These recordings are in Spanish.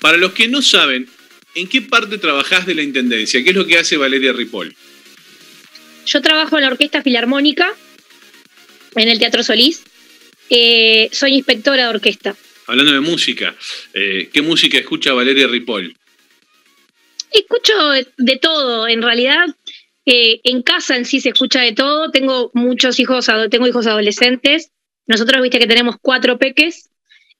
Para los que no saben, ¿en qué parte trabajás de la Intendencia? ¿Qué es lo que hace Valeria Ripoll? Yo trabajo en la Orquesta Filarmónica, en el Teatro Solís. Eh, soy inspectora de orquesta. Hablando de música, eh, ¿qué música escucha Valeria Ripoll? Escucho de todo, en realidad eh, en casa en sí se escucha de todo. Tengo muchos hijos, tengo hijos adolescentes. Nosotros, viste que tenemos cuatro peques.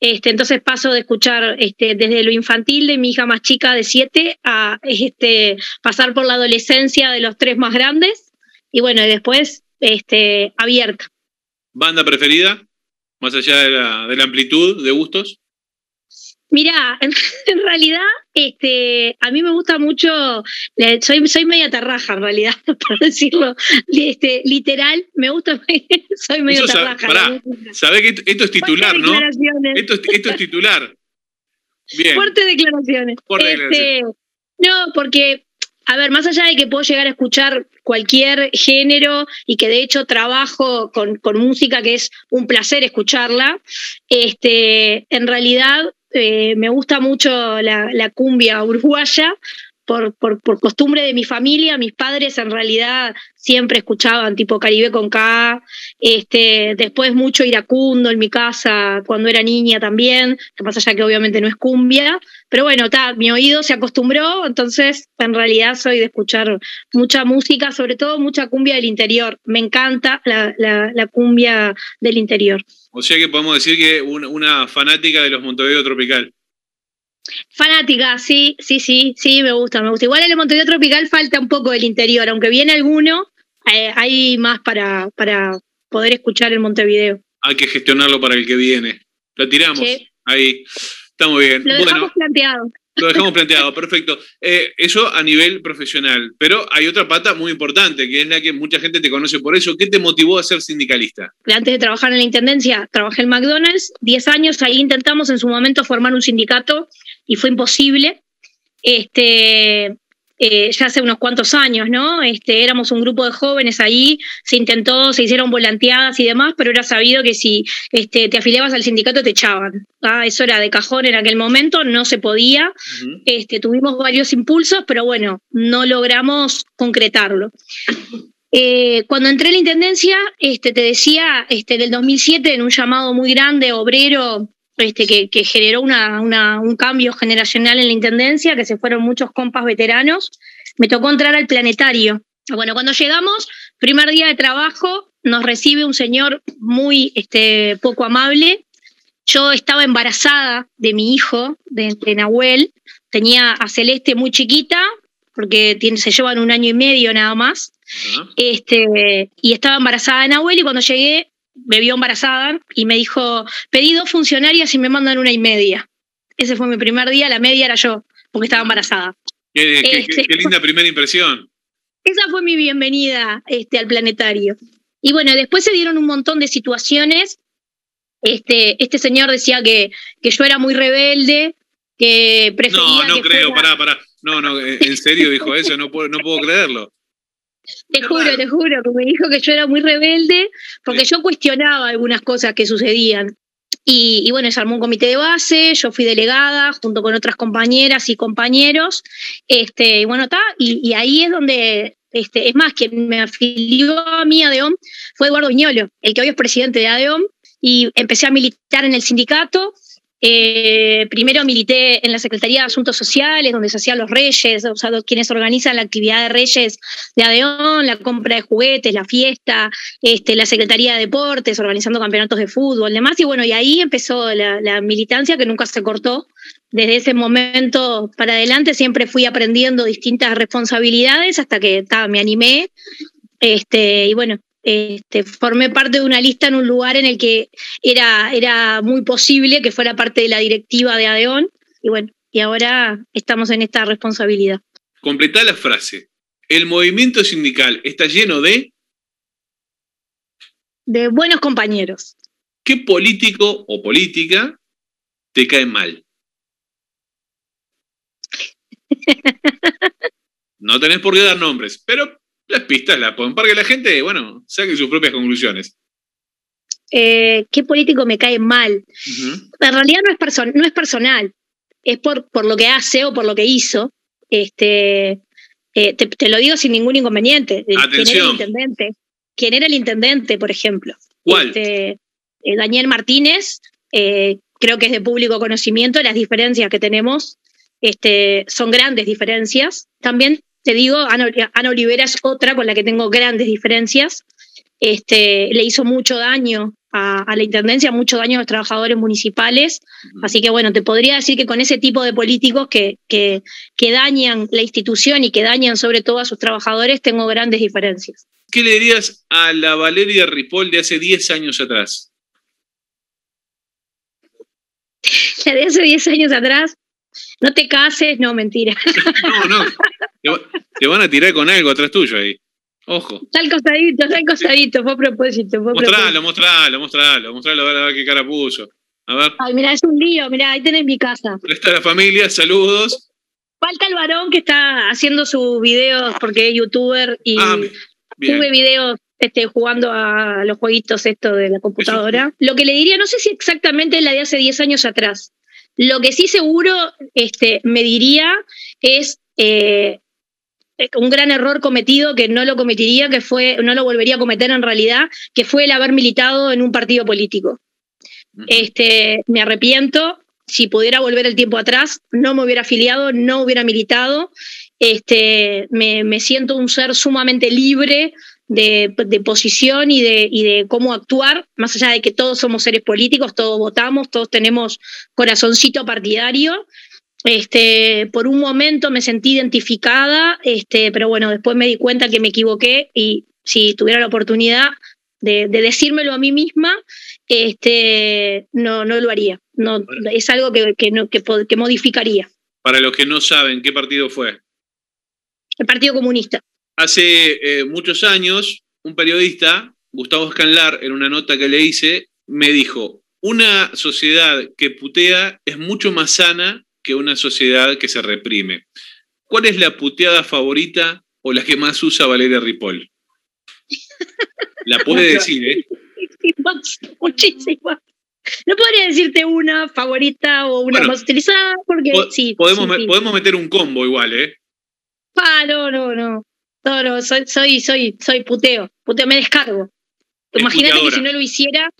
Este, entonces paso de escuchar este, desde lo infantil de mi hija más chica de siete a este, pasar por la adolescencia de los tres más grandes y bueno, y después abierta. ¿Banda preferida? Más allá de la amplitud de gustos. Mira, en, realidad, este, a mí me gusta mucho, soy, soy media tarraja en realidad, por decirlo este, literal, me gusta, soy media tarraja. Pará, sabés que esto es titular, ¿no? Esto es, esto es titular. Bien. Declaraciones. Fuerte este, No, porque a ver, más allá de que puedo llegar a escuchar cualquier género y que de hecho trabajo con, con música que es un placer escucharla, este, en realidad eh, me gusta mucho la, cumbia uruguaya por, por, por, costumbre de mi familia, mis padres en realidad siempre escuchaban tipo Caribe con K, este, después mucho iracundo en mi casa cuando era niña también, que pasa ya que obviamente no es cumbia, pero bueno, ta, mi oído se acostumbró, entonces en realidad soy de escuchar mucha música, sobre todo mucha cumbia del interior, me encanta la, la cumbia del interior. O sea que podemos decir que una, una fanática de los Montevideo Tropical. Fanática, sí, sí, sí, sí, me gusta, me gusta. Igual en el Montevideo Tropical falta un poco del interior, aunque viene alguno, eh, hay más para, para poder escuchar el Montevideo. Hay que gestionarlo para el que viene. Lo tiramos. Ahí. Está muy bien. Lo dejamos planteado. Lo dejamos planteado, perfecto. Eh, eso a nivel profesional. Pero hay otra pata muy importante, que es la que mucha gente te conoce por eso. ¿Qué te motivó a ser sindicalista? Antes de trabajar en la Intendencia, trabajé en McDonald's, 10 años, ahí intentamos en su momento formar un sindicato y fue imposible. Este, eh, ya hace unos cuantos años, ¿no? Este, éramos un grupo de jóvenes ahí, se intentó, se hicieron volanteadas y demás, pero era sabido que si este, te afiliabas al sindicato te echaban. ¿ah? Eso era de cajón en aquel momento, no se podía. este, tuvimos varios impulsos, pero bueno, no logramos concretarlo. Eh, cuando entré en la Intendencia, este, te decía, este, del 2007, en un llamado muy grande, obrero, este, que, generó un cambio generacional en la intendencia, que se fueron muchos compas veteranos. Me tocó entrar al planetario. Bueno, cuando llegamos, primer día de trabajo, nos recibe un señor muy este, poco amable. Yo estaba embarazada de mi hijo, de, Nahuel. Tenía a Celeste muy chiquita, porque se llevan un año y medio nada más. este, y estaba embarazada de Nahuel y cuando llegué me vio embarazada y me dijo, pedí dos funcionarias y me mandan una y media. Ese fue mi primer día, la media era yo, porque estaba embarazada. Qué, este, linda primera impresión. Esa fue mi bienvenida este, al planetario. Y bueno, después se dieron un montón de situaciones. Este, este señor decía que, que yo era muy rebelde, que prefería. No, no creo, pará, pará. No, no, en serio dijo eso, no puedo, no puedo creerlo. Te juro, te juro, que me dijo que yo era muy rebelde porque yo cuestionaba algunas cosas que sucedían. Y, bueno, se armó un comité de base, yo fui delegada junto con otras compañeras y compañeros. Este, y bueno, está, y, ahí es donde, este, es más, quien me afilió a mí a fue Eduardo Viñolo, el que hoy es presidente de ADEOM, y empecé a militar en el sindicato eh, primero milité en la Secretaría de Asuntos Sociales, donde se hacían los reyes, o sea, quienes organizan la actividad de reyes de Adeón, la compra de juguetes, la fiesta, este, la Secretaría de Deportes, organizando campeonatos de fútbol, demás. Y bueno, y ahí empezó la, militancia que nunca se cortó. Desde ese momento para adelante siempre fui aprendiendo distintas responsabilidades hasta que me animé. Este, y bueno, este, formé parte de una lista en un lugar en el que era, era muy posible que fuera parte de la directiva de ADEON y bueno, y ahora estamos en esta responsabilidad. Completá la frase. El movimiento sindical está lleno de... De buenos compañeros. ¿Qué político o política te cae mal? No tenés por qué dar nombres, pero las pistas las ponen para que la gente, bueno, saque sus propias conclusiones. Eh, ¿Qué político me cae mal? En realidad no es, no es personal. es por, por lo que hace o por lo que hizo. Este, eh, te, lo digo sin ningún inconveniente. ¿Quién era el intendente? ¿Quién era el intendente, por ejemplo? ¿Cuál? Este, eh, Daniel Martínez, creo que es de público conocimiento, las diferencias que tenemos este, son grandes diferencias. También te digo, Ana, Olivera es otra con la que tengo grandes diferencias. Este, le hizo mucho daño a, la intendencia, mucho daño a los trabajadores municipales. Así que bueno, te podría decir que con ese tipo de políticos que, que, que dañan la institución y que dañan sobre todo a sus trabajadores, tengo grandes diferencias. ¿Qué le dirías a la Valeria Ripoll de hace 10 años atrás? La de hace 10 años atrás, no te cases, no, mentira. No, no. Te van a tirar con algo atrás tuyo ahí. Ojo. Está al costadito, está al costadito, fue a propósito. Fue mostralo, mostralo, mostralo, mostralo, a ver, qué cara puso. A ver. Ay, mira, es un lío, mira, ahí tenés mi casa. Está la familia, saludos. Falta el varón que está haciendo sus videos porque es youtuber y ah, sube videos este, jugando a los jueguitos estos de la computadora. Lo que le diría, no sé si exactamente es la de hace 10 años atrás. Lo que sí seguro este, me diría es eh, un gran error cometido que no lo cometería, que fue, no lo volvería a cometer en realidad, que fue el haber militado en un partido político. Este, me arrepiento, si pudiera volver el tiempo atrás, no me hubiera afiliado, no hubiera militado. Este, me, me siento un ser sumamente libre de, de, posición y de, y de cómo actuar, más allá de que todos somos seres políticos, todos votamos, todos tenemos corazoncito partidario. Este, por un momento me sentí identificada, este, pero bueno, después me di cuenta que me equivoqué y si tuviera la oportunidad de, decírmelo a mí misma, este, no, no lo haría. No, es algo que, que, no, que, que modificaría. Para los que no saben, ¿qué partido fue? El Partido Comunista. Hace eh, muchos años, un periodista, Gustavo Escanlar, en una nota que le hice, me dijo, una sociedad que putea es mucho más sana que una sociedad que se reprime. ¿Cuál es la puteada favorita o la que más usa Valeria Ripoll? La puede decir, ¿eh? Muchísimas, No podría decirte una favorita o una más utilizada, porque sí. Podemos, podemos meter un combo igual, ¿eh? Ah, no, no, no. No, no, soy, soy, soy, soy puteo. Puteo, me descargo. Imagínate que si no lo hiciera,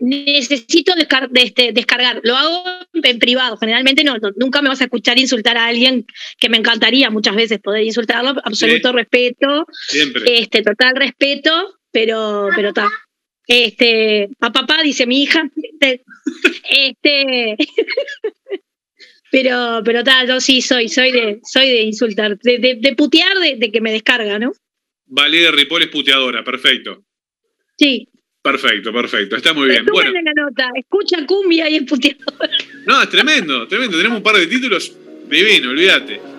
necesito este, descargar. Lo hago en privado. Generalmente no, nunca me vas a escuchar insultar a alguien que me encantaría muchas veces poder insultarlo. Absoluto respeto. Siempre. Este, total respeto, pero, pero está. Este, a papá, dice mi hija. Este. pero, pero tal, yo sí soy, soy de, soy de insultar, de, putear, de, que me descarga, ¿no? Valeria Ripoll es puteadora, perfecto. Sí, Perfecto, perfecto. Está muy bien. Bueno. la nota. Escucha cumbia y es puteador. No, es tremendo, tremendo. Tenemos un par de títulos divino, olvídate.